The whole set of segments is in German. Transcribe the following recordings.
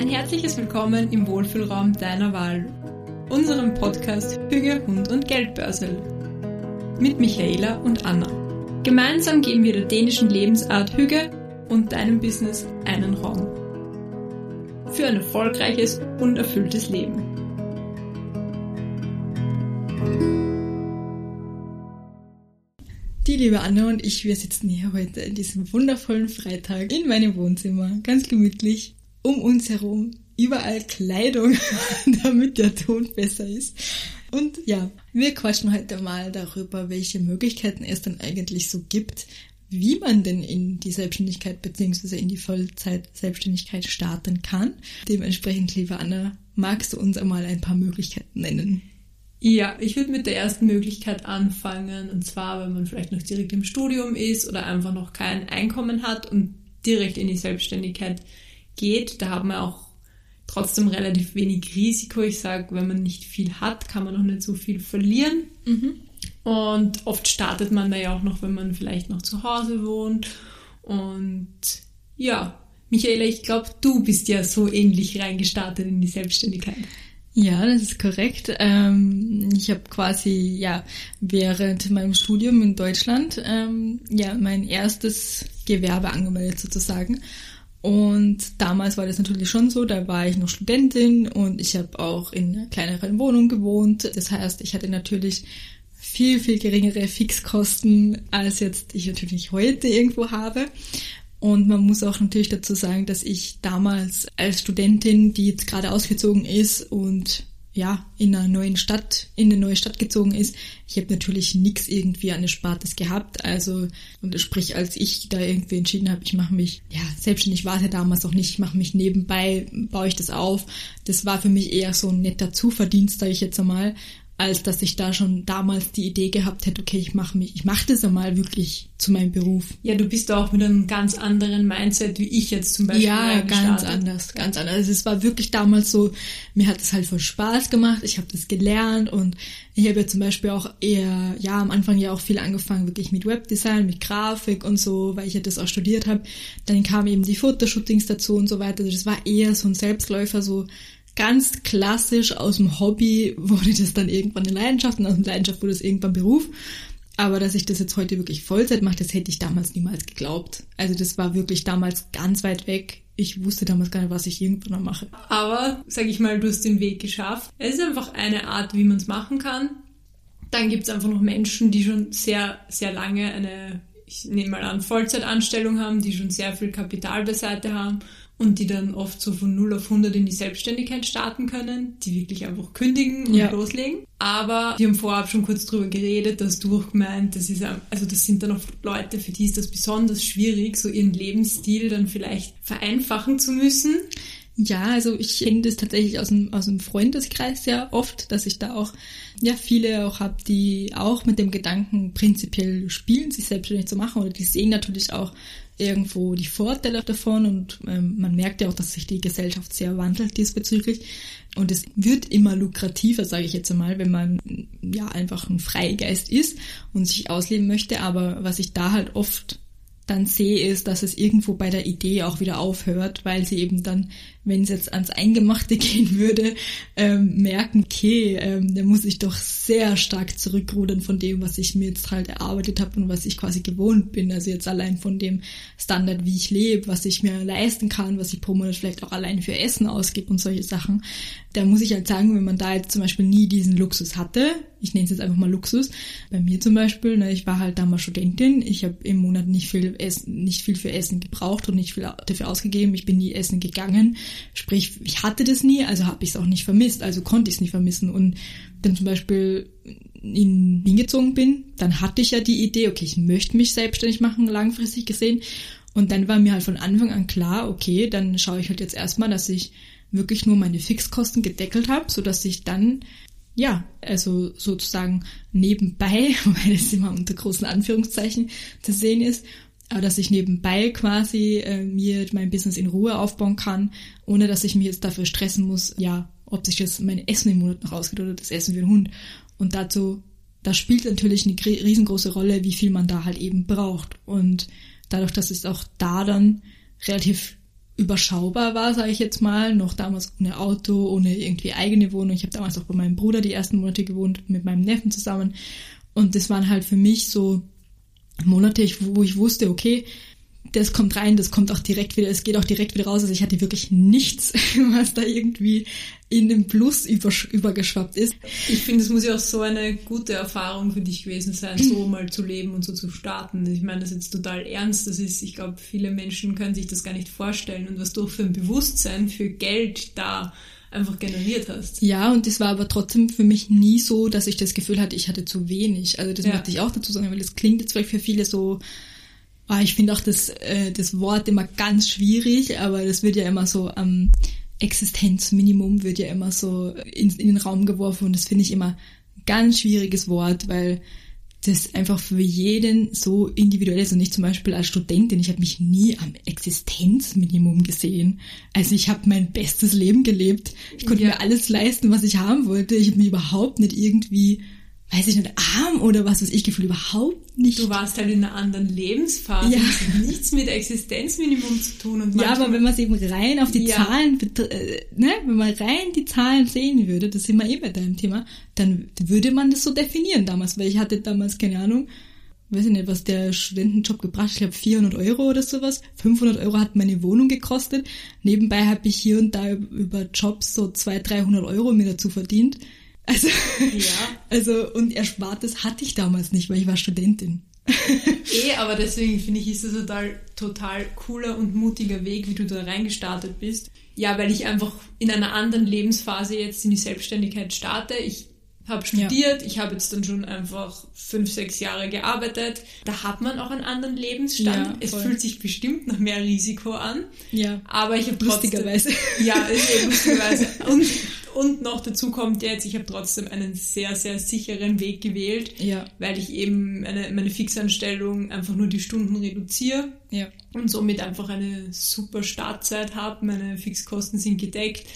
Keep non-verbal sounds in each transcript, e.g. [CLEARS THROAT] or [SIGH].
Ein herzliches Willkommen im Wohlfühlraum deiner Wahl, unserem Podcast Hüge, Hund und Geldbörsel. Mit Michaela und Anna. Gemeinsam geben wir der dänischen Lebensart Hüge und deinem Business einen Raum. Für ein erfolgreiches und erfülltes Leben. Die liebe Anna und ich, wir sitzen hier heute an diesem wundervollen Freitag in meinem Wohnzimmer, ganz gemütlich, um uns herum, überall Kleidung, [LAUGHS] damit der Ton besser ist. Und ja, wir quatschen heute mal darüber, welche Möglichkeiten es dann eigentlich so gibt, wie man denn in die Selbstständigkeit bzw. in die Vollzeit-Selbstständigkeit starten kann. Dementsprechend, liebe Anna, magst du uns einmal ein paar Möglichkeiten nennen? Ja, ich würde mit der ersten Möglichkeit anfangen, und zwar, wenn man vielleicht noch direkt im Studium ist oder einfach noch kein Einkommen hat und direkt in die Selbstständigkeit geht. Da hat man auch trotzdem relativ wenig Risiko. Ich sage, wenn man nicht viel hat, kann man noch nicht so viel verlieren. Mhm. Und oft startet man da ja auch noch, wenn man vielleicht noch zu Hause wohnt. Und ja, Michaela, ich glaube, du bist ja so ähnlich reingestartet in die Selbstständigkeit. Ja, das ist korrekt. Ähm, ich habe quasi ja während meinem Studium in Deutschland ähm, ja mein erstes Gewerbe angemeldet sozusagen. Und damals war das natürlich schon so, da war ich noch Studentin und ich habe auch in einer kleineren Wohnung gewohnt. Das heißt, ich hatte natürlich viel, viel geringere Fixkosten, als jetzt ich natürlich heute irgendwo habe. Und man muss auch natürlich dazu sagen, dass ich damals als Studentin, die jetzt gerade ausgezogen ist und ja, in einer neuen Stadt, in eine neue Stadt gezogen ist. Ich habe natürlich nichts irgendwie an Erspartes gehabt. Also, und sprich, als ich da irgendwie entschieden habe, ich mache mich, ja, selbstständig war es ja damals auch nicht, ich mache mich nebenbei, baue ich das auf. Das war für mich eher so ein netter Zuverdienst, sage ich jetzt einmal, als dass ich da schon damals die Idee gehabt hätte, okay, ich mache mich, ich mache das einmal wirklich zu meinem Beruf. Ja, du bist auch mit einem ganz anderen Mindset wie ich jetzt zum Beispiel. Ja, ganz anders, ganz anders. Also es war wirklich damals so, mir hat es halt voll Spaß gemacht, ich habe das gelernt und ich habe ja zum Beispiel auch eher, ja, am Anfang ja auch viel angefangen, wirklich mit Webdesign, mit Grafik und so, weil ich ja das auch studiert habe. Dann kamen eben die Fotoshootings dazu und so weiter. Also das war eher so ein Selbstläufer, so ganz klassisch aus dem Hobby wurde das dann irgendwann eine Leidenschaft und aus der Leidenschaft wurde es irgendwann Beruf. Aber dass ich das jetzt heute wirklich Vollzeit mache, das hätte ich damals niemals geglaubt. Also das war wirklich damals ganz weit weg. Ich wusste damals gar nicht, was ich irgendwann mal mache. Aber, sag ich mal, du hast den Weg geschafft. Es ist einfach eine Art, wie man es machen kann. Dann gibt es einfach noch Menschen, die schon sehr, sehr lange eine, ich nehme mal an, Vollzeitanstellung haben, die schon sehr viel Kapital beiseite haben und die dann oft so von 0 auf 100 in die Selbstständigkeit starten können, die wirklich einfach kündigen und ja. loslegen. Aber wir haben vorab schon kurz drüber geredet, dass du auch gemeint, das ist, also das sind dann oft Leute, für die ist das besonders schwierig, so ihren Lebensstil dann vielleicht vereinfachen zu müssen. Ja, also ich kenne das tatsächlich aus dem, aus dem Freundeskreis sehr oft, dass ich da auch ja viele auch habe, die auch mit dem Gedanken prinzipiell spielen, sich selbstständig zu machen oder die sehen natürlich auch irgendwo die Vorteile davon und ähm, man merkt ja auch, dass sich die Gesellschaft sehr wandelt diesbezüglich. Und es wird immer lukrativer, sage ich jetzt einmal, wenn man ja einfach ein Freigeist ist und sich ausleben möchte, aber was ich da halt oft dann sehe, ist, dass es irgendwo bei der Idee auch wieder aufhört, weil sie eben dann, wenn es jetzt ans Eingemachte [LAUGHS] gehen würde, ähm, merken, okay, ähm, da muss ich doch sehr stark zurückrudern von dem, was ich mir jetzt halt erarbeitet habe und was ich quasi gewohnt bin. Also jetzt allein von dem Standard, wie ich lebe, was ich mir leisten kann, was ich pro Monat vielleicht auch allein für Essen ausgebe und solche Sachen. Da muss ich halt sagen, wenn man da jetzt zum Beispiel nie diesen Luxus hatte, ich nenne es jetzt einfach mal Luxus. Bei mir zum Beispiel, ne, ich war halt damals Studentin, ich habe im Monat nicht viel, Essen, nicht viel für Essen gebraucht und nicht viel dafür ausgegeben. Ich bin nie essen gegangen. Sprich, ich hatte das nie, also habe ich es auch nicht vermisst, also konnte ich es nicht vermissen. Und dann zum Beispiel in Wien gezogen bin, dann hatte ich ja die Idee, okay, ich möchte mich selbstständig machen, langfristig gesehen. Und dann war mir halt von Anfang an klar, okay, dann schaue ich halt jetzt erstmal, dass ich wirklich nur meine Fixkosten gedeckelt habe, so dass ich dann ja, also sozusagen nebenbei, [LAUGHS] wobei das immer unter großen Anführungszeichen zu sehen ist, aber dass ich nebenbei quasi äh, mir mein Business in Ruhe aufbauen kann, ohne dass ich mich jetzt dafür stressen muss, ja, ob sich jetzt mein Essen im Monat noch ausgeht oder das Essen für den Hund. Und dazu, da spielt natürlich eine riesengroße Rolle, wie viel man da halt eben braucht. Und dadurch, dass es auch da dann relativ überschaubar war, sage ich jetzt mal, noch damals ohne Auto, ohne irgendwie eigene Wohnung. Ich habe damals auch bei meinem Bruder die ersten Monate gewohnt, mit meinem Neffen zusammen. Und das waren halt für mich so Monate, wo ich wusste, okay, das kommt rein, das kommt auch direkt wieder, es geht auch direkt wieder raus. Also ich hatte wirklich nichts, [LAUGHS] was da irgendwie in den Plus übergeschwappt ist. Ich finde, es muss ja auch so eine gute Erfahrung für dich gewesen sein, so [CLEARS THROAT] mal zu leben und so zu starten. Ich meine, das ist jetzt total ernst. Das ist, ich glaube, viele Menschen können sich das gar nicht vorstellen und was du für ein Bewusstsein für Geld da einfach generiert hast. Ja, und das war aber trotzdem für mich nie so, dass ich das Gefühl hatte, ich hatte zu wenig. Also das ja. möchte ich auch dazu sagen, weil das klingt jetzt vielleicht für viele so, ah, ich finde auch das, äh, das Wort immer ganz schwierig, aber das wird ja immer so am ähm, Existenzminimum wird ja immer so in, in den Raum geworfen und das finde ich immer ein ganz schwieriges Wort, weil das einfach für jeden so individuell ist und ich zum Beispiel als Studentin, ich habe mich nie am Existenzminimum gesehen. Also ich habe mein bestes Leben gelebt. Ich konnte ja. mir alles leisten, was ich haben wollte. Ich habe mich überhaupt nicht irgendwie weiß ich nicht, arm oder was weiß ich, Gefühl überhaupt nicht. Du warst halt in einer anderen Lebensphase. Ja. Das hat nichts mit Existenzminimum zu tun. Und ja, aber wenn man es eben rein auf die ja. Zahlen, äh, ne, wenn man rein die Zahlen sehen würde, das sind wir eh bei deinem Thema, dann würde man das so definieren damals, weil ich hatte damals, keine Ahnung, weiß ich nicht, was der Studentenjob gebracht hat, ich glaube 400 Euro oder sowas. 500 Euro hat meine Wohnung gekostet. Nebenbei habe ich hier und da über Jobs so 200, 300 Euro mir dazu verdient. Also, ja. [LAUGHS] also, und Erspartes hatte ich damals nicht, weil ich war Studentin. [LAUGHS] eh, aber deswegen finde ich, ist das total, total cooler und mutiger Weg, wie du da reingestartet bist. Ja, weil ich einfach in einer anderen Lebensphase jetzt in die Selbstständigkeit starte. Ich habe studiert, ja. ich habe jetzt dann schon einfach fünf, sechs Jahre gearbeitet. Da hat man auch einen anderen Lebensstand. Ja, es fühlt sich bestimmt noch mehr Risiko an. Ja. Aber ich habe trotzdem... Lustigerweise. Ja, ist eh lustigerweise. [LAUGHS] Und, und noch dazu kommt jetzt, ich habe trotzdem einen sehr, sehr sicheren Weg gewählt, ja. weil ich eben meine, meine Fixanstellung einfach nur die Stunden reduziere. Ja. Und somit einfach eine super Startzeit habe. Meine Fixkosten sind gedeckt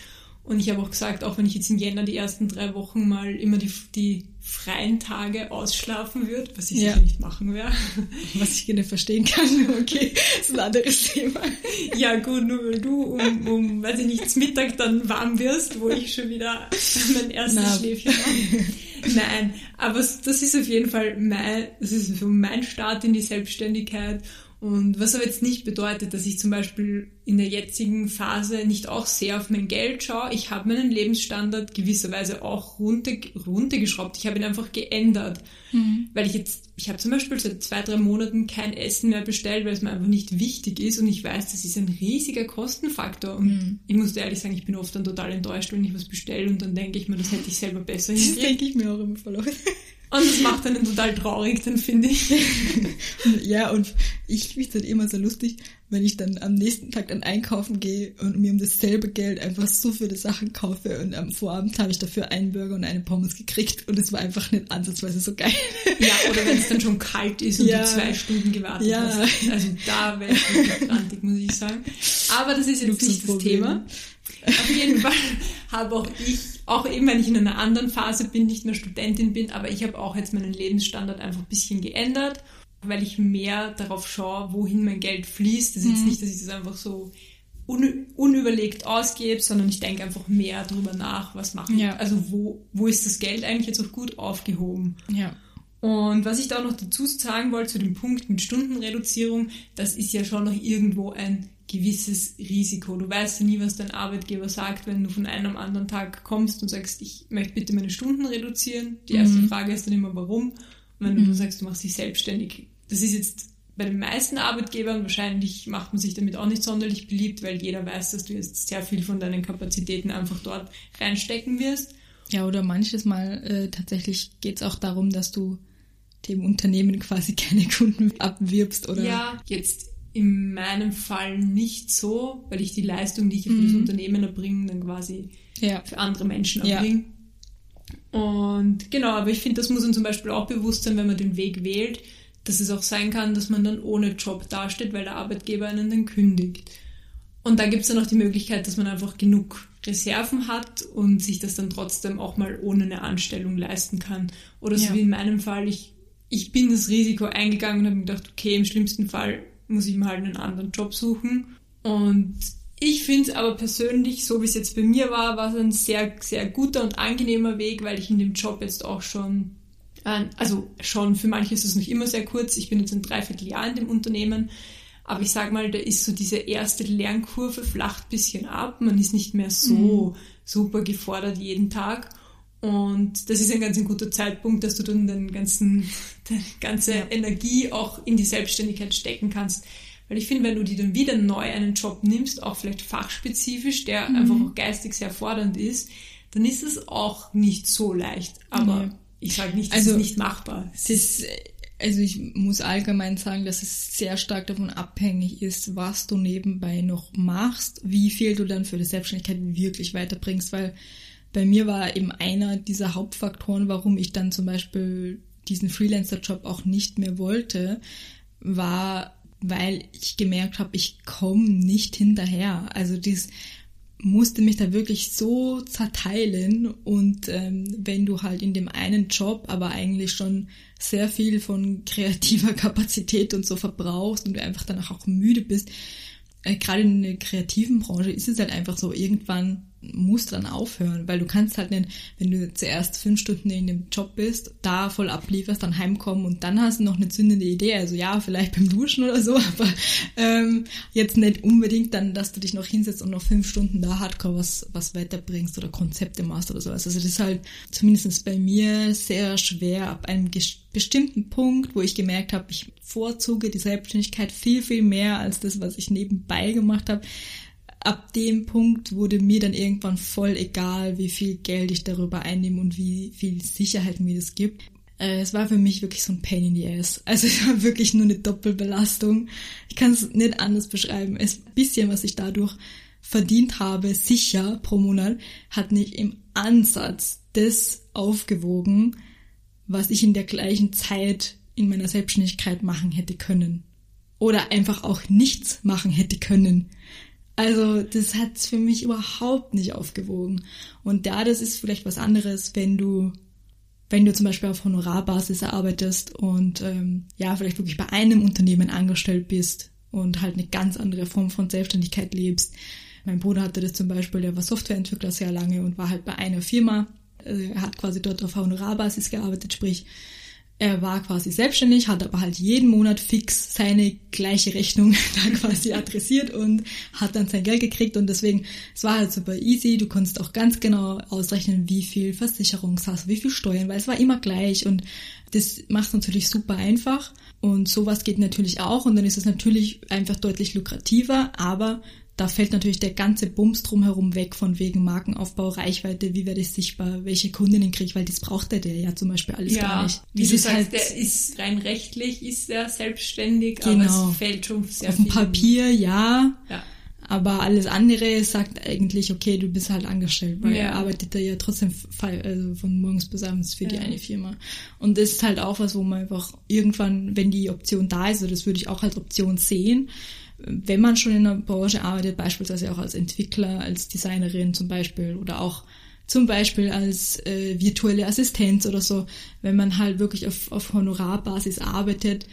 und ich habe auch gesagt, auch wenn ich jetzt im Jänner die ersten drei Wochen mal immer die, die freien Tage ausschlafen würde, was ich ja. sicher nicht machen werde. [LAUGHS] Was ich gerne verstehen kann, [LAUGHS] okay, ist ein anderes Thema. [LAUGHS] Ja gut, nur weil du um, um weiß ich nicht, Mittag dann warm wirst, wo ich schon wieder mein erstes Na. Schläfchen mache. Nein, aber das ist auf jeden Fall mein, das ist so mein Start in die Selbstständigkeit und was aber jetzt nicht bedeutet, dass ich zum Beispiel in der jetzigen Phase nicht auch sehr auf mein Geld schaue. Ich habe meinen Lebensstandard gewisserweise auch runter, runtergeschraubt. Ich habe ihn einfach geändert. Mhm. Weil ich jetzt, ich habe zum Beispiel seit zwei, drei Monaten kein Essen mehr bestellt, weil es mir einfach nicht wichtig ist. Und ich weiß, das ist ein riesiger Kostenfaktor. Und mhm. ich muss ehrlich sagen, ich bin oft dann total enttäuscht, wenn ich was bestelle und dann denke ich mir, das hätte ich selber besser hingekriegt. Das denke ich mir auch immer verloren. Und das macht einen total traurig, dann finde ich. [LAUGHS] ja, und ich finde es dann immer so lustig, wenn ich dann am nächsten Tag dann einkaufen gehe und mir um dasselbe Geld einfach so viele Sachen kaufe und am Vorabend habe ich dafür einen Burger und eine Pommes gekriegt und es war einfach nicht ansatzweise so geil. Ja, oder wenn es dann schon [LAUGHS] kalt ist und ja. du zwei Stunden gewartet ja. hast. Also da wäre ich grantig, muss ich sagen. Aber das ist jetzt nicht das Thema. Auf jeden Fall [LAUGHS] habe auch ich, auch eben wenn ich in einer anderen Phase bin, nicht mehr Studentin bin, aber ich habe auch jetzt meinen Lebensstandard einfach ein bisschen geändert, weil ich mehr darauf schaue, wohin mein Geld fließt. Das ist mhm. jetzt nicht, dass ich das einfach so un unüberlegt ausgebe, sondern ich denke einfach mehr darüber nach, was mache ich. Ja. Also wo, wo ist das Geld eigentlich jetzt auch gut aufgehoben? Ja. Und was ich da noch dazu sagen wollte zu dem Punkt mit Stundenreduzierung, das ist ja schon noch irgendwo ein gewisses Risiko. Du weißt ja nie, was dein Arbeitgeber sagt, wenn du von einem am anderen Tag kommst und sagst, ich möchte bitte meine Stunden reduzieren. Die erste mhm. Frage ist dann immer, warum? Und wenn mhm. du sagst, du machst dich selbstständig, das ist jetzt bei den meisten Arbeitgebern wahrscheinlich macht man sich damit auch nicht sonderlich beliebt, weil jeder weiß, dass du jetzt sehr viel von deinen Kapazitäten einfach dort reinstecken wirst. Ja, oder manches Mal äh, tatsächlich geht es auch darum, dass du dem Unternehmen quasi [LAUGHS] keine Kunden abwirbst oder. Ja, jetzt in meinem Fall nicht so, weil ich die Leistung, die ich für mhm. das Unternehmen erbringe, dann quasi ja. für andere Menschen erbringe. Ja. Und genau, aber ich finde, das muss man zum Beispiel auch bewusst sein, wenn man den Weg wählt, dass es auch sein kann, dass man dann ohne Job dasteht, weil der Arbeitgeber einen dann kündigt. Und da gibt es dann auch die Möglichkeit, dass man einfach genug Reserven hat und sich das dann trotzdem auch mal ohne eine Anstellung leisten kann. Oder so ja. wie in meinem Fall, ich ich bin das Risiko eingegangen und habe mir gedacht, okay, im schlimmsten Fall muss ich mir halt einen anderen Job suchen. Und Ich finde es aber persönlich, so wie es jetzt bei mir war, war es ein sehr, sehr guter und angenehmer Weg, weil ich in dem Job jetzt auch schon, äh, also schon, für manche ist es noch immer sehr kurz. Ich bin jetzt ein Dreivierteljahr in dem Unternehmen. Aber ich sag mal, da ist so diese erste Lernkurve flacht bisschen ab. Man ist nicht mehr so mhm. super gefordert jeden Tag. Und das ist ein ganz ein guter Zeitpunkt, dass du dann den ganzen, [LAUGHS] deine ganze ja. Energie auch in die Selbstständigkeit stecken kannst. Weil ich finde, wenn du dir dann wieder neu einen Job nimmst, auch vielleicht fachspezifisch, der mhm. einfach auch geistig sehr fordernd ist, dann ist es auch nicht so leicht. Aber nee. ich sage nicht, dass also, es nicht machbar ist. Das, also ich muss allgemein sagen, dass es sehr stark davon abhängig ist, was du nebenbei noch machst, wie viel du dann für die Selbstständigkeit wirklich weiterbringst, weil bei mir war eben einer dieser Hauptfaktoren, warum ich dann zum Beispiel diesen Freelancer-Job auch nicht mehr wollte, war weil ich gemerkt habe, ich komme nicht hinterher. Also dies musste mich da wirklich so zerteilen und ähm, wenn du halt in dem einen Job aber eigentlich schon sehr viel von kreativer [LAUGHS] Kapazität und so verbrauchst und du einfach danach auch müde bist, äh, gerade in der kreativen Branche ist es halt einfach so, irgendwann musst dann aufhören, weil du kannst halt nicht, wenn du zuerst fünf Stunden in dem Job bist, da voll ablieferst, dann heimkommen und dann hast du noch eine zündende Idee, also ja, vielleicht beim Duschen oder so, [LAUGHS] aber ähm, jetzt nicht unbedingt dann, dass du dich noch hinsetzt und noch fünf Stunden da hardcore was, was weiterbringst oder Konzepte machst oder sowas. Also das ist halt zumindest bei mir sehr schwer ab einem bestimmten Punkt, wo ich gemerkt habe, ich vorzuge die Selbstständigkeit viel, viel mehr als das, was ich nebenbei gemacht habe ab dem Punkt wurde mir dann irgendwann voll egal, wie viel Geld ich darüber einnehme und wie viel Sicherheit mir das gibt. Äh, es war für mich wirklich so ein Pain in the ass. Also [LAUGHS] es war wirklich nur eine Doppelbelastung. Ich kann es nicht anders beschreiben. Es bisschen, was ich dadurch verdient habe, sicher pro Monat, hat nicht im Ansatz das aufgewogen, was ich in der gleichen Zeit in meiner Selbstständigkeit machen hätte können. Oder einfach auch nichts machen hätte können. Also das hat für mich überhaupt nicht aufgewogen. Und da, das ist vielleicht was anderes, wenn du, wenn du zum Beispiel auf Honorarbasis arbeitest und ähm, ja, vielleicht wirklich bei einem Unternehmen angestellt bist und halt eine ganz andere Form von Selbstständigkeit lebst. Mein Bruder hatte das zum Beispiel, der war Softwareentwickler sehr lange und war halt bei einer Firma. Er hat quasi dort auf Honorarbasis gearbeitet, sprich, er war quasi selbstständig, hat aber halt jeden Monat fix seine gleiche Rechnung [LAUGHS] da quasi [LAUGHS] adressiert und hat dann sein Geld gekriegt. Und deswegen, es war halt super easy. Du konntest auch ganz genau ausrechnen, wie viel Versicherung hast, wie viel Steuern, weil es war immer gleich. Und das macht natürlich super einfach. Und sowas geht natürlich auch. Und dann ist es natürlich einfach deutlich lukrativer, aber da fällt natürlich der ganze Bums drumherum weg von wegen Markenaufbau, Reichweite, wie werde ich sichtbar, welche Kundinnen kriege ich, weil das braucht der, ja zum Beispiel alles ja, gar nicht. Wie das du sagst, halt, der ist rein rechtlich, ist er selbstständig, genau. aber es fällt schon sehr Auf dem Papier, ja, ja. Aber alles andere sagt eigentlich, okay, du bist halt angestellt, weil ja. er arbeitet da ja trotzdem also von morgens bis abends für ja. die eine Firma. Und das ist halt auch was, wo man einfach irgendwann, wenn die Option da ist, also das würde ich auch als Option sehen, wenn man schon in der Branche arbeitet, beispielsweise auch als Entwickler, als Designerin zum Beispiel oder auch zum Beispiel als äh, virtuelle Assistenz oder so, wenn man halt wirklich auf, auf Honorarbasis arbeitet,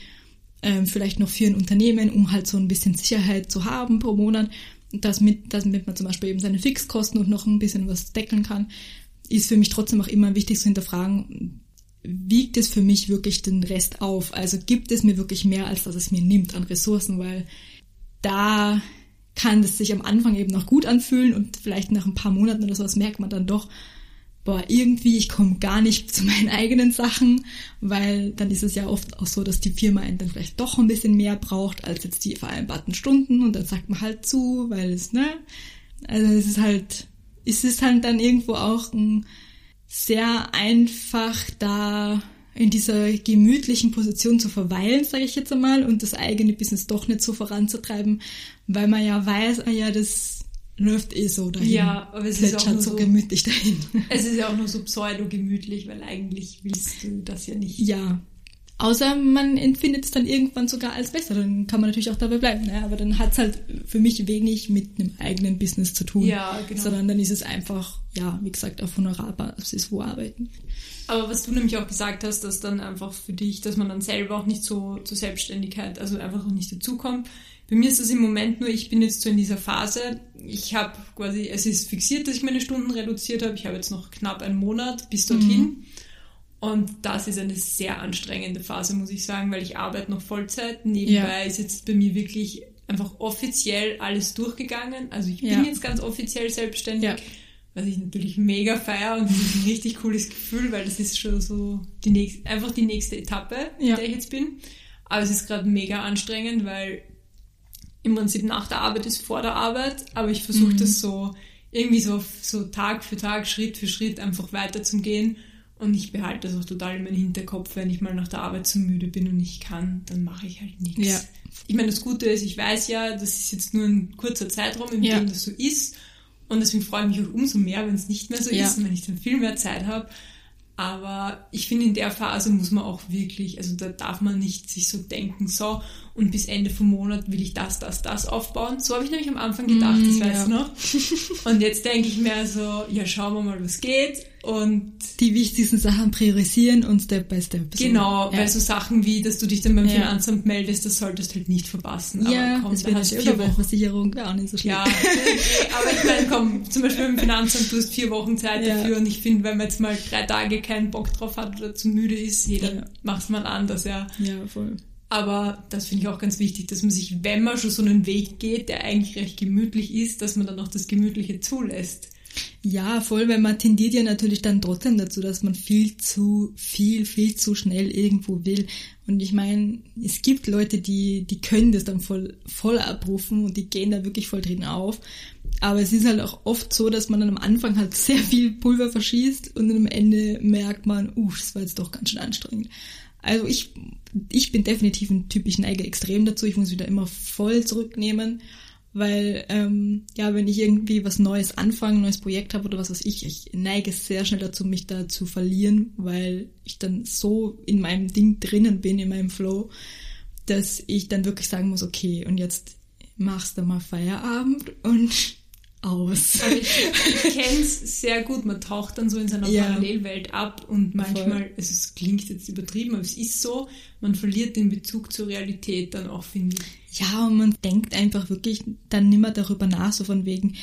ähm, vielleicht noch für ein Unternehmen, um halt so ein bisschen Sicherheit zu haben pro Monat, damit, damit man zum Beispiel eben seine Fixkosten und noch ein bisschen was deckeln kann, ist für mich trotzdem auch immer wichtig zu hinterfragen, wiegt es für mich wirklich den Rest auf? Also gibt es mir wirklich mehr, als dass es mir nimmt an Ressourcen, weil da kann es sich am Anfang eben noch gut anfühlen und vielleicht nach ein paar Monaten oder sowas merkt man dann doch, boah, irgendwie, ich komme gar nicht [LAUGHS] zu meinen eigenen Sachen, weil dann ist es ja oft auch so, dass die Firma einen dann vielleicht doch ein bisschen mehr braucht als jetzt die vereinbarten Stunden und dann sagt man halt zu, weil es, ne, also es ist halt, es ist halt dann irgendwo auch ein sehr einfach da in dieser gemütlichen Position zu verweilen, sage ich jetzt einmal, und das eigene Business doch nicht so voranzutreiben, weil man ja weiß, ah ja, das läuft eh so dahin. Ja, aber es ist auch nur so, so gemütlich dahin. [LAUGHS] Es ist ja auch nur so pseudo-gemütlich, weil eigentlich willst du das ja nicht. Ja, Außer man empfindet es dann irgendwann sogar als besser, dann kann man natürlich auch dabei bleiben. Ne? Aber dann hat es halt für mich wenig mit einem eigenen Business zu tun. Ja, genau. Sondern dann ist es einfach, ja, wie gesagt, auf Honorarbasis wo arbeiten. Aber was du nämlich auch gesagt hast, dass dann einfach für dich, dass man dann selber auch nicht so zur Selbstständigkeit, also einfach auch nicht dazukommt. Bei mir ist es im Moment nur, ich bin jetzt so in dieser Phase, ich habe quasi, es ist fixiert, dass ich meine Stunden reduziert habe. Ich habe jetzt noch knapp einen Monat bis dorthin. Mhm. Und das ist eine sehr anstrengende Phase, muss ich sagen, weil ich arbeite noch Vollzeit. Nebenbei ja. ist jetzt bei mir wirklich einfach offiziell alles durchgegangen. Also ich bin ja. jetzt ganz offiziell selbstständig, ja. was ich natürlich mega feiere und das ist ein richtig cooles Gefühl, weil das ist schon so die nächste, einfach die nächste Etappe, in der ich jetzt bin. Aber es ist gerade mega anstrengend, weil im Prinzip nach der Arbeit ist vor der Arbeit, aber ich versuche mhm. das so irgendwie so, so Tag für Tag, Schritt für Schritt einfach weiterzugehen und ich behalte das auch total in meinem Hinterkopf, wenn ich mal nach der Arbeit zu müde bin und nicht kann, dann mache ich halt nichts. Ja. Ich meine, das Gute ist, ich weiß ja, das ist jetzt nur ein kurzer Zeitraum, in ja. dem das so ist. Und deswegen freue ich mich auch umso mehr, wenn es nicht mehr so ja. ist und wenn ich dann viel mehr Zeit habe. Aber ich finde, in der Phase muss man auch wirklich, also da darf man nicht sich so denken, so, und bis Ende vom Monat will ich das, das, das aufbauen. So habe ich nämlich am Anfang gedacht, mm, das weißt du noch. [LAUGHS] Und jetzt denke ich mir so, ja, schauen wir mal, was geht. Und die wichtigsten Sachen priorisieren und Step by Step. So. Genau, ja. weil so Sachen wie, dass du dich dann beim ja. Finanzamt meldest, das solltest du halt nicht verpassen. Ja, aber komm, das wäre vier Wochen Versicherung auch nicht so schlimm. Ja, aber ich meine, komm, zum Beispiel beim Finanzamt, du hast vier Wochen Zeit dafür und ich finde, wenn man jetzt mal drei Tage keinen Bock drauf hat oder zu müde ist, jeder macht es mal anders, ja. Ja, voll. Aber das finde ich auch ganz wichtig, dass man sich, wenn man schon so einen Weg geht, der eigentlich recht gemütlich ist, dass man dann auch das Gemütliche zulässt. Ja, voll, weil man tendiert ja natürlich dann trotzdem dazu, dass man viel zu viel, viel zu schnell irgendwo will. Und ich meine, es gibt Leute, die, die können das dann voll, voll abrufen und die gehen da wirklich voll drin auf. Aber es ist halt auch oft so, dass man dann am Anfang halt sehr viel Pulver verschießt und am Ende merkt man, uh, das war jetzt doch ganz schön anstrengend. Also ich, ich bin definitiv ein Typ, ich neige extrem dazu, ich muss wieder immer voll zurücknehmen weil ähm, ja, wenn ich irgendwie was Neues anfange, ein neues Projekt habe oder was weiß ich, ich neige sehr schnell dazu, mich da zu verlieren, weil ich dann so in meinem Ding drinnen bin, in meinem Flow, dass ich dann wirklich sagen muss, okay, und jetzt machst du mal Feierabend und aus. Also ich, ich kenne es sehr gut. Man taucht dann so in seiner ja. Parallelwelt ab und manchmal, also es klingt jetzt übertrieben, aber es ist so, man verliert den Bezug zur Realität dann auch, finde ich. Ja, und man denkt einfach wirklich dann nimmer darüber nach, so von wegen,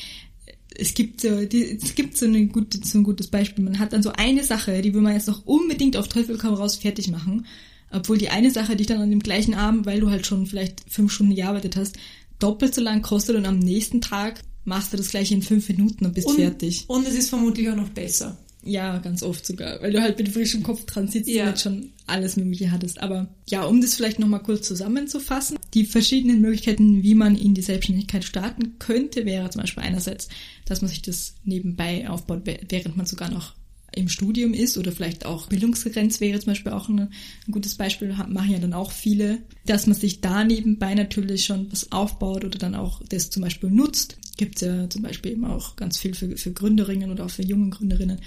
es gibt so, die, es gibt so, eine gute, so ein gutes Beispiel. Man hat dann so eine Sache, die will man jetzt noch unbedingt auf Teufel komm raus fertig machen. Obwohl die eine Sache, die dann an dem gleichen Abend, weil du halt schon vielleicht fünf Stunden gearbeitet hast, doppelt so lang kostet und am nächsten Tag machst du das gleich in fünf Minuten und bist und, fertig. Und es ist vermutlich auch noch besser. Ja, ganz oft sogar, weil du halt mit frischem Kopf dran sitzt ja. und jetzt schon alles Mögliche hattest. Aber ja, um das vielleicht nochmal kurz zusammenzufassen, die verschiedenen Möglichkeiten, wie man in die Selbstständigkeit starten könnte, wäre zum Beispiel einerseits, dass man sich das nebenbei aufbaut, während man sogar noch im Studium ist oder vielleicht auch Bildungsgrenz wäre zum Beispiel auch ein, ein gutes Beispiel, machen ja dann auch viele, dass man sich da nebenbei natürlich schon was aufbaut oder dann auch das zum Beispiel nutzt. Gibt es ja zum Beispiel eben auch ganz viel für, für Gründerinnen oder auch für junge Gründerinnen.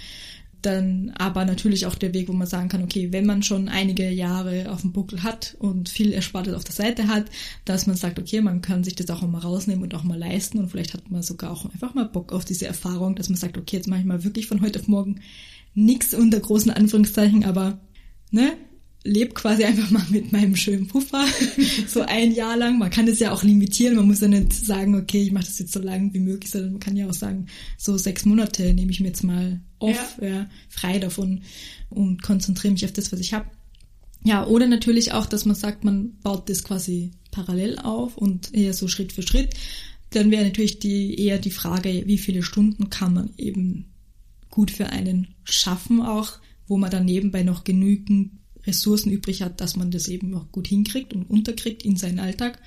Dann aber natürlich auch der Weg, wo man sagen kann, okay, wenn man schon einige Jahre auf dem Buckel hat und viel Erspartes auf der Seite hat, dass man sagt, okay, man kann sich das auch mal rausnehmen und auch mal leisten und vielleicht hat man sogar auch einfach mal Bock auf diese Erfahrung, dass man sagt, okay, jetzt mache ich mal wirklich von heute auf morgen nichts unter großen Anführungszeichen, aber ne, lebe quasi einfach mal mit meinem schönen Puffer [LAUGHS] so ein Jahr lang. Man kann das ja auch limitieren. Man muss ja nicht sagen, okay, ich mache das jetzt so lang wie möglich, sondern man kann ja auch sagen, so sechs Monate nehme ich mir jetzt mal off, ja. Ja, frei davon und konzentriere mich auf das, was ich habe. Ja, oder natürlich auch, dass man sagt, man baut das quasi parallel auf und eher so Schritt für Schritt. Dann wäre natürlich die, eher die Frage, wie viele Stunden kann man eben gut für einen schaffen auch, wo man dann nebenbei noch genügend Ressourcen übrig hat, dass man das eben auch gut hinkriegt und unterkriegt in seinen Alltag.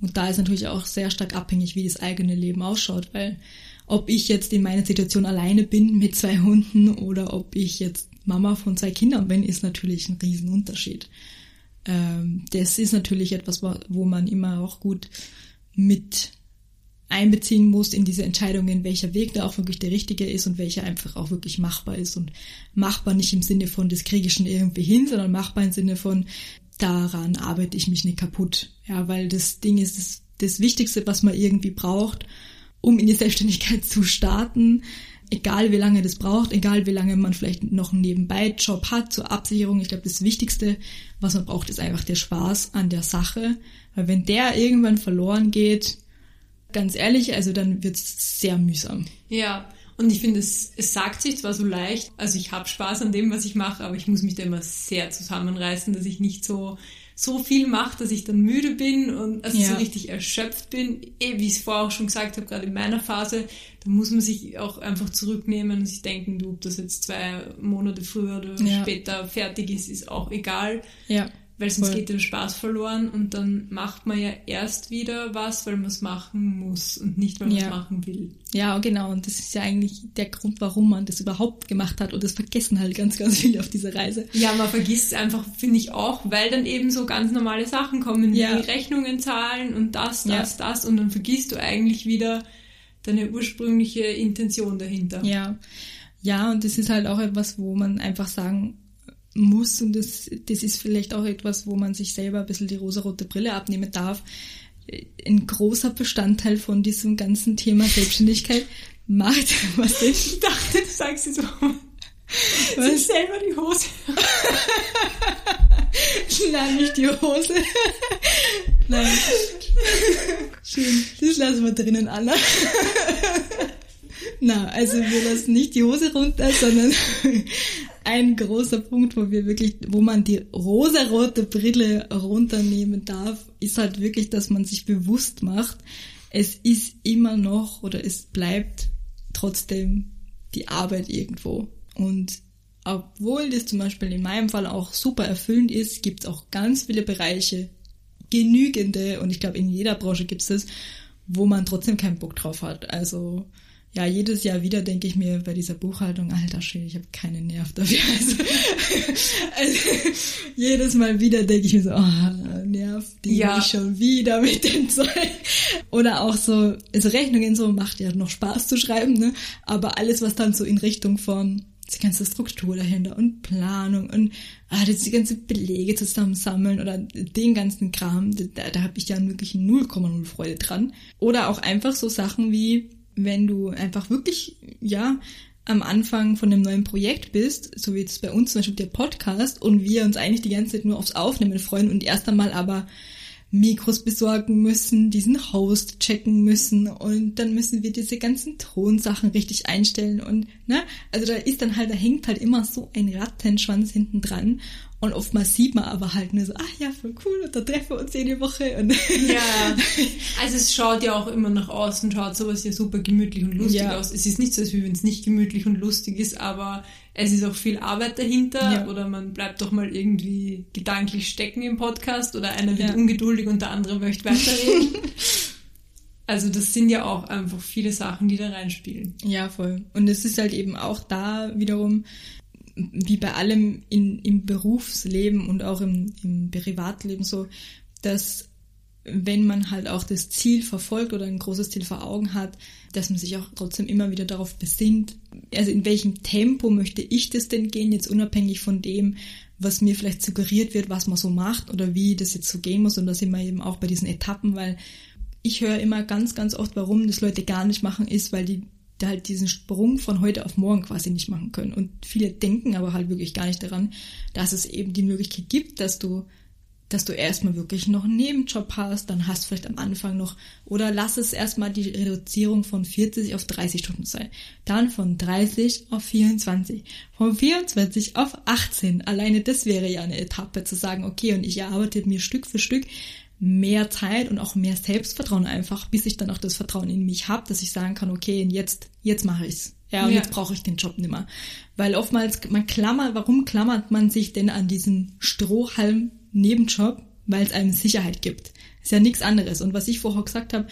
Und da ist natürlich auch sehr stark abhängig, wie das eigene Leben ausschaut, weil ob ich jetzt in meiner Situation alleine bin mit zwei Hunden oder ob ich jetzt Mama von zwei Kindern bin, ist natürlich ein Riesenunterschied. Ähm, das ist natürlich etwas, wo man immer auch gut mit einbeziehen musst in diese Entscheidungen, welcher Weg da auch wirklich der richtige ist und welcher einfach auch wirklich machbar ist. Und machbar nicht im Sinne von, das kriege ich schon irgendwie hin, sondern machbar im Sinne von, daran arbeite ich mich nicht kaputt. Ja, weil das Ding ist das, das Wichtigste, was man irgendwie braucht, um in die Selbstständigkeit zu starten. Egal wie lange das braucht, egal wie lange man vielleicht noch einen Nebenbei-Job hat zur Absicherung. Ich glaube, das Wichtigste, was man braucht, ist einfach der Spaß an der Sache. Weil wenn der irgendwann verloren geht, ganz ehrlich, also dann wird's sehr mühsam. Ja, und ich finde, es, es sagt sich zwar so leicht, also ich habe Spaß an dem, was ich mache, aber ich muss mich da immer sehr zusammenreißen, dass ich nicht so so viel mache, dass ich dann müde bin und also ja. so richtig erschöpft bin. Eh, wie ich es vorher auch schon gesagt habe, gerade in meiner Phase, da muss man sich auch einfach zurücknehmen und sich denken, du, ob das jetzt zwei Monate früher oder ja. später fertig ist, ist auch egal. Ja weil sonst Voll. geht der Spaß verloren und dann macht man ja erst wieder was, weil man es machen muss und nicht, weil man es machen will. Ja, genau. Und das ist ja eigentlich der Grund, warum man das überhaupt gemacht hat. Und das vergessen halt ganz, ganz viele auf dieser Reise. Ja, man vergisst es einfach, finde ich auch, weil dann eben so ganz normale Sachen kommen, wie ja. Rechnungen zahlen und das, das, ja. das. Und dann vergisst du eigentlich wieder deine ursprüngliche Intention dahinter. Ja. Ja, und das ist halt auch etwas, wo man einfach sagen muss und das, das ist vielleicht auch etwas, wo man sich selber ein bisschen die rosarote Brille abnehmen darf. Ein großer Bestandteil von diesem ganzen Thema Selbstständigkeit macht, [LAUGHS] was denn? Ich dachte, du sagst jetzt so, was? sich selber die Hose. [LAUGHS] Nein, nicht die Hose. Nein. Schön. Das lassen wir drinnen, Anna. [LAUGHS] Na, also wir lassen nicht die Hose runter, sondern ein großer Punkt, wo wir wirklich, wo man die rosarote Brille runternehmen darf, ist halt wirklich, dass man sich bewusst macht, es ist immer noch oder es bleibt trotzdem die Arbeit irgendwo. Und obwohl das zum Beispiel in meinem Fall auch super erfüllend ist, gibt es auch ganz viele Bereiche, genügende, und ich glaube in jeder Branche gibt es das, wo man trotzdem keinen Bock drauf hat. Also ja, jedes Jahr wieder denke ich mir bei dieser Buchhaltung, alter Schwede, ich habe keinen Nerv dafür. [LAUGHS] Also, also, jedes Mal wieder denke ich mir so, oh, nerv die ja. mich schon wieder mit dem Zeug. Oder auch so, also Rechnungen so macht ja noch Spaß zu schreiben, ne? Aber alles, was dann so in Richtung von die ganze Struktur dahinter und Planung und ah, das die ganze Belege zusammensammeln oder den ganzen Kram, da, da habe ich ja wirklich 0,0 Freude dran. Oder auch einfach so Sachen wie wenn du einfach wirklich, ja, am Anfang von einem neuen Projekt bist, so wie jetzt bei uns zum Beispiel der Podcast und wir uns eigentlich die ganze Zeit nur aufs Aufnehmen freuen und erst einmal aber Mikros besorgen müssen, diesen Host checken müssen und dann müssen wir diese ganzen Tonsachen richtig einstellen und ne, also da ist dann halt, da hängt halt immer so ein Rattenschwanz hinten dran und oftmals sieht man aber halt nur so, ach ja, voll cool, und da treffen wir uns jede Woche. Und ja, [LAUGHS] also es schaut ja auch immer nach außen, schaut sowas ja super gemütlich und lustig ja. aus. Es ist nicht so, als wenn es nicht gemütlich und lustig ist, aber es ist auch viel Arbeit dahinter ja. oder man bleibt doch mal irgendwie gedanklich stecken im Podcast oder einer wird ja. ungeduldig und der andere möchte weiterreden. [LAUGHS] also das sind ja auch einfach viele Sachen, die da reinspielen. Ja, voll. Und es ist halt eben auch da wiederum wie bei allem in, im Berufsleben und auch im, im Privatleben so, dass wenn man halt auch das Ziel verfolgt oder ein großes Ziel vor Augen hat, dass man sich auch trotzdem immer wieder darauf besinnt, also in welchem Tempo möchte ich das denn gehen, jetzt unabhängig von dem, was mir vielleicht suggeriert wird, was man so macht oder wie das jetzt so gehen muss. Und da sind wir eben auch bei diesen Etappen, weil ich höre immer ganz, ganz oft, warum das Leute gar nicht machen, ist, weil die halt diesen Sprung von heute auf morgen quasi nicht machen können. Und viele denken aber halt wirklich gar nicht daran, dass es eben die Möglichkeit gibt, dass du dass du erstmal wirklich noch einen Nebenjob hast, dann hast du vielleicht am Anfang noch, oder lass es erstmal die Reduzierung von 40 auf 30 Stunden sein. Dann von 30 auf 24, von 24 auf 18. Alleine das wäre ja eine Etappe zu sagen, okay, und ich erarbeite mir Stück für Stück mehr Zeit und auch mehr Selbstvertrauen einfach, bis ich dann auch das Vertrauen in mich habe, dass ich sagen kann, okay, jetzt, jetzt mache ich's. Ja, und ja. jetzt brauche ich den Job nicht mehr. Weil oftmals, man klammert, warum klammert man sich denn an diesen Strohhalm Nebenjob? Weil es einem Sicherheit gibt. Ist ja nichts anderes. Und was ich vorher gesagt habe,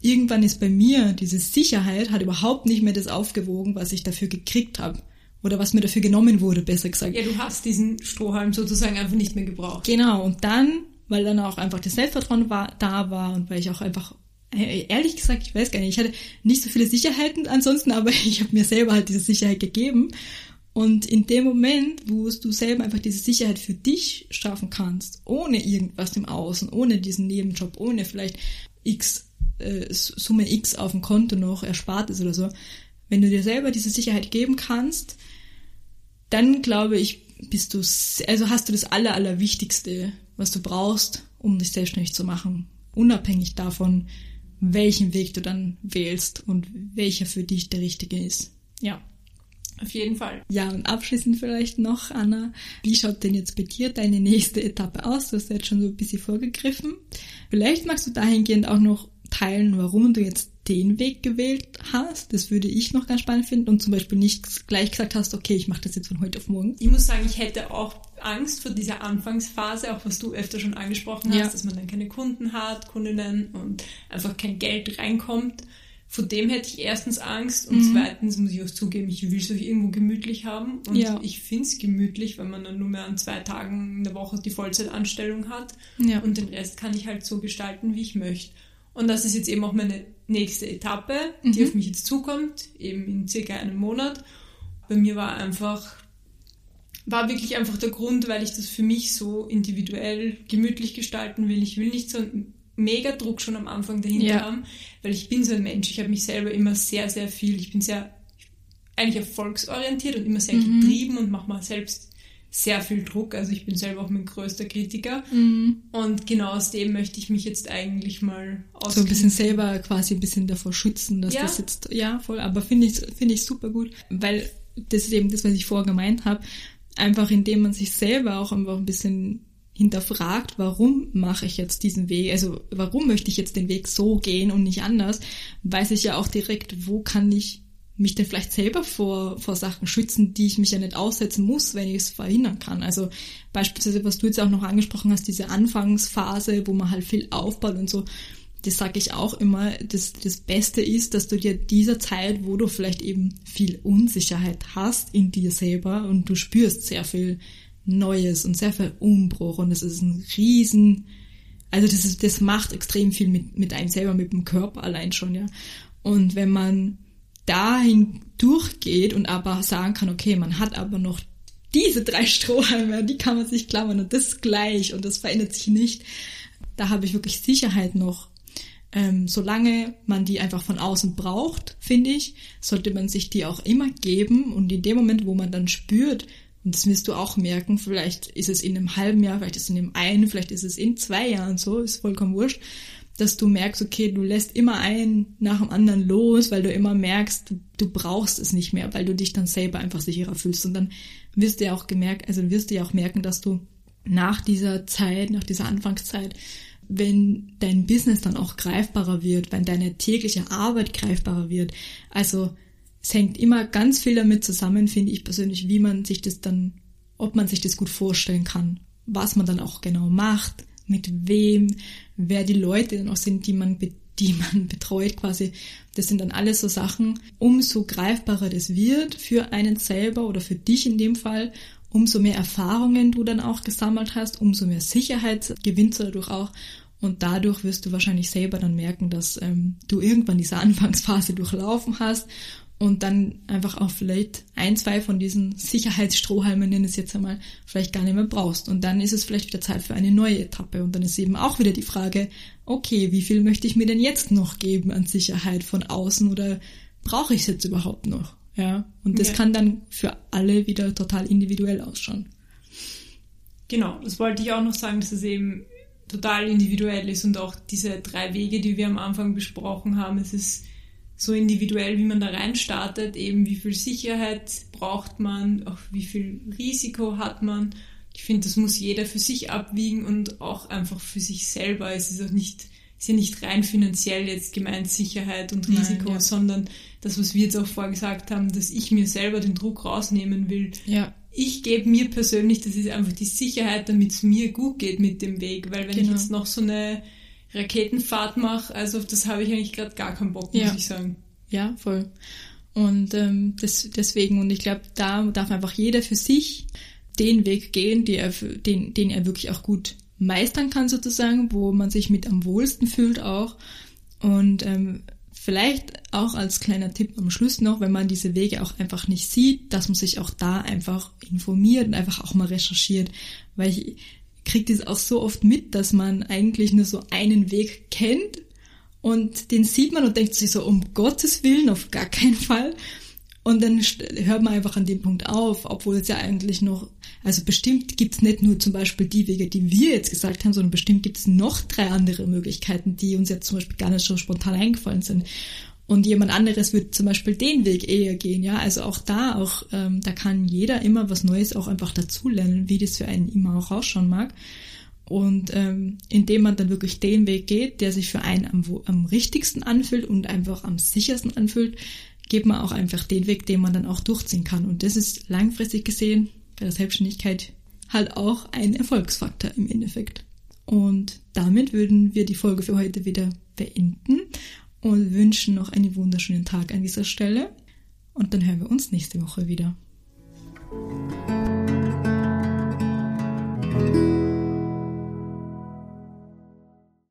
irgendwann ist bei mir diese Sicherheit hat überhaupt nicht mehr das aufgewogen, was ich dafür gekriegt habe. Oder was mir dafür genommen wurde, besser gesagt. Ja, du hast diesen Strohhalm sozusagen einfach nicht mehr gebraucht. Genau. Und dann weil dann auch einfach das Selbstvertrauen war, da war und weil ich auch einfach, äh, ehrlich gesagt, ich weiß gar nicht, ich hatte nicht so viele Sicherheiten ansonsten, aber [LAUGHS] ich habe mir selber halt diese Sicherheit gegeben. Und in dem Moment, wo du selber einfach diese Sicherheit für dich schaffen kannst, ohne irgendwas im Außen, ohne diesen Nebenjob, ohne vielleicht X, äh, Summe X auf dem Konto noch erspart ist oder so, wenn du dir selber diese Sicherheit geben kannst, dann glaube ich, bist du, also hast du das aller, allerwichtigste, was du brauchst, um dich selbstständig zu machen. Unabhängig davon, welchen Weg du dann wählst und welcher für dich der richtige ist. Ja. Auf jeden Fall. Ja, und abschließend vielleicht noch, Anna, wie schaut denn jetzt bei dir deine nächste Etappe aus? Du hast jetzt schon so ein bisschen vorgegriffen. Vielleicht magst du dahingehend auch noch teilen, warum du jetzt den Weg gewählt hast. Das würde ich noch ganz spannend finden und zum Beispiel nicht gleich gesagt hast, okay, ich mache das jetzt von heute auf morgen. Ich muss sagen, ich hätte auch Angst vor dieser Anfangsphase, auch was du öfter schon angesprochen hast, ja. dass man dann keine Kunden hat, Kundinnen und einfach kein Geld reinkommt. Vor dem hätte ich erstens Angst und mhm. zweitens muss ich auch zugeben, ich will es euch irgendwo gemütlich haben und ja. ich finde es gemütlich, wenn man dann nur mehr an zwei Tagen in der Woche die Vollzeitanstellung hat ja. und den Rest kann ich halt so gestalten, wie ich möchte. Und das ist jetzt eben auch meine nächste Etappe, die mhm. auf mich jetzt zukommt, eben in circa einem Monat. Bei mir war einfach, war wirklich einfach der Grund, weil ich das für mich so individuell gemütlich gestalten will. Ich will nicht so mega Druck schon am Anfang dahinter ja. haben, weil ich bin so ein Mensch. Ich habe mich selber immer sehr, sehr viel, ich bin sehr eigentlich erfolgsorientiert und immer sehr mhm. getrieben und mache mal selbst sehr viel Druck. Also ich bin selber auch mein größter Kritiker. Mhm. Und genau aus dem möchte ich mich jetzt eigentlich mal aus. So ein bisschen selber quasi ein bisschen davor schützen, dass ja. das jetzt, ja, voll, aber finde ich, finde ich super gut, weil das ist eben das, was ich vorher gemeint habe. Einfach indem man sich selber auch einfach ein bisschen hinterfragt, warum mache ich jetzt diesen Weg, also warum möchte ich jetzt den Weg so gehen und nicht anders, weiß ich ja auch direkt, wo kann ich mich denn vielleicht selber vor, vor Sachen schützen, die ich mich ja nicht aussetzen muss, wenn ich es verhindern kann. Also beispielsweise, was du jetzt auch noch angesprochen hast, diese Anfangsphase, wo man halt viel aufbaut und so, das sage ich auch immer, das, das Beste ist, dass du dir dieser Zeit, wo du vielleicht eben viel Unsicherheit hast in dir selber und du spürst sehr viel Neues und sehr viel Umbruch und es ist ein riesen, also das ist, das macht extrem viel mit, mit einem selber, mit dem Körper allein schon, ja. Und wenn man dahin durchgeht und aber sagen kann, okay, man hat aber noch diese drei Strohhalme, die kann man sich klammern und das gleich und das verändert sich nicht. Da habe ich wirklich Sicherheit noch. Ähm, solange man die einfach von außen braucht, finde ich, sollte man sich die auch immer geben und in dem Moment, wo man dann spürt, und das wirst du auch merken, vielleicht ist es in einem halben Jahr, vielleicht ist es in einem einen, vielleicht ist es in zwei Jahren so, ist vollkommen wurscht, dass du merkst, okay, du lässt immer einen nach dem anderen los, weil du immer merkst, du, brauchst es nicht mehr, weil du dich dann selber einfach sicherer fühlst. Und dann wirst du ja auch gemerkt, also wirst du ja auch merken, dass du nach dieser Zeit, nach dieser Anfangszeit, wenn dein Business dann auch greifbarer wird, wenn deine tägliche Arbeit greifbarer wird, also es hängt immer ganz viel damit zusammen, finde ich persönlich, wie man sich das dann, ob man sich das gut vorstellen kann, was man dann auch genau macht, mit wem, wer die Leute dann auch sind, die man, die [LAUGHS] man betreut quasi. Das sind dann alles so Sachen. Umso greifbarer das wird für einen selber oder für dich in dem Fall, umso mehr Erfahrungen du dann auch gesammelt hast, umso mehr Sicherheit gewinnst du dadurch auch. Und dadurch wirst du wahrscheinlich selber dann merken, dass ähm, du irgendwann diese [LAUGHS] Anfangsphase durchlaufen hast und dann einfach auch vielleicht ein, zwei von diesen Sicherheitsstrohhalmen, nenne es jetzt einmal, vielleicht gar nicht mehr brauchst. Und dann ist es vielleicht wieder Zeit für eine neue Etappe. Und dann ist eben auch wieder die Frage, okay, wie viel möchte ich mir denn jetzt noch geben an Sicherheit von außen oder brauche ich es jetzt überhaupt noch? Ja. Und das ja. kann dann für alle wieder total individuell ausschauen. Genau, das wollte ich auch noch sagen, dass es eben total individuell ist und auch diese drei Wege, die wir am Anfang besprochen haben, es ist so individuell, wie man da rein startet, eben wie viel Sicherheit braucht man, auch wie viel Risiko hat man. Ich finde, das muss jeder für sich abwiegen und auch einfach für sich selber. Es ist auch nicht, ist ja nicht rein finanziell jetzt gemeint Sicherheit und Risiko, Nein, ja. sondern das, was wir jetzt auch vorher gesagt haben, dass ich mir selber den Druck rausnehmen will. Ja. Ich gebe mir persönlich, das ist einfach die Sicherheit, damit es mir gut geht mit dem Weg, weil wenn genau. ich jetzt noch so eine Raketenfahrt mache. Also auf das habe ich eigentlich gerade gar keinen Bock, muss ja. ich sagen. Ja, voll. Und ähm, das, deswegen, und ich glaube, da darf einfach jeder für sich den Weg gehen, er, den, den er wirklich auch gut meistern kann, sozusagen, wo man sich mit am wohlsten fühlt auch. Und ähm, vielleicht auch als kleiner Tipp am Schluss noch, wenn man diese Wege auch einfach nicht sieht, dass man sich auch da einfach informiert und einfach auch mal recherchiert, weil ich kriege das auch so oft mit, dass man eigentlich nur so einen Weg kennt und den sieht man und denkt sich so, um Gottes Willen, auf gar keinen Fall. Und dann hört man einfach an dem Punkt auf, obwohl es ja eigentlich noch, also bestimmt gibt's nicht nur zum Beispiel die Wege, die wir jetzt gesagt haben, sondern bestimmt gibt's noch drei andere Möglichkeiten, die uns jetzt zum Beispiel gar nicht so spontan eingefallen sind. Und jemand anderes wird zum Beispiel den Weg eher gehen, ja. Also auch da, auch ähm, da kann jeder immer was Neues auch einfach dazulernen, wie das für einen immer auch ausschauen mag. Und ähm, indem man dann wirklich den Weg geht, der sich für einen am, am richtigsten anfühlt und einfach am sichersten anfühlt, geht man auch einfach den Weg, den man dann auch durchziehen kann. Und das ist langfristig gesehen bei der Selbstständigkeit halt auch ein Erfolgsfaktor im Endeffekt. Und damit würden wir die Folge für heute wieder beenden und wünschen noch einen wunderschönen Tag an dieser Stelle. Und dann hören wir uns nächste Woche wieder.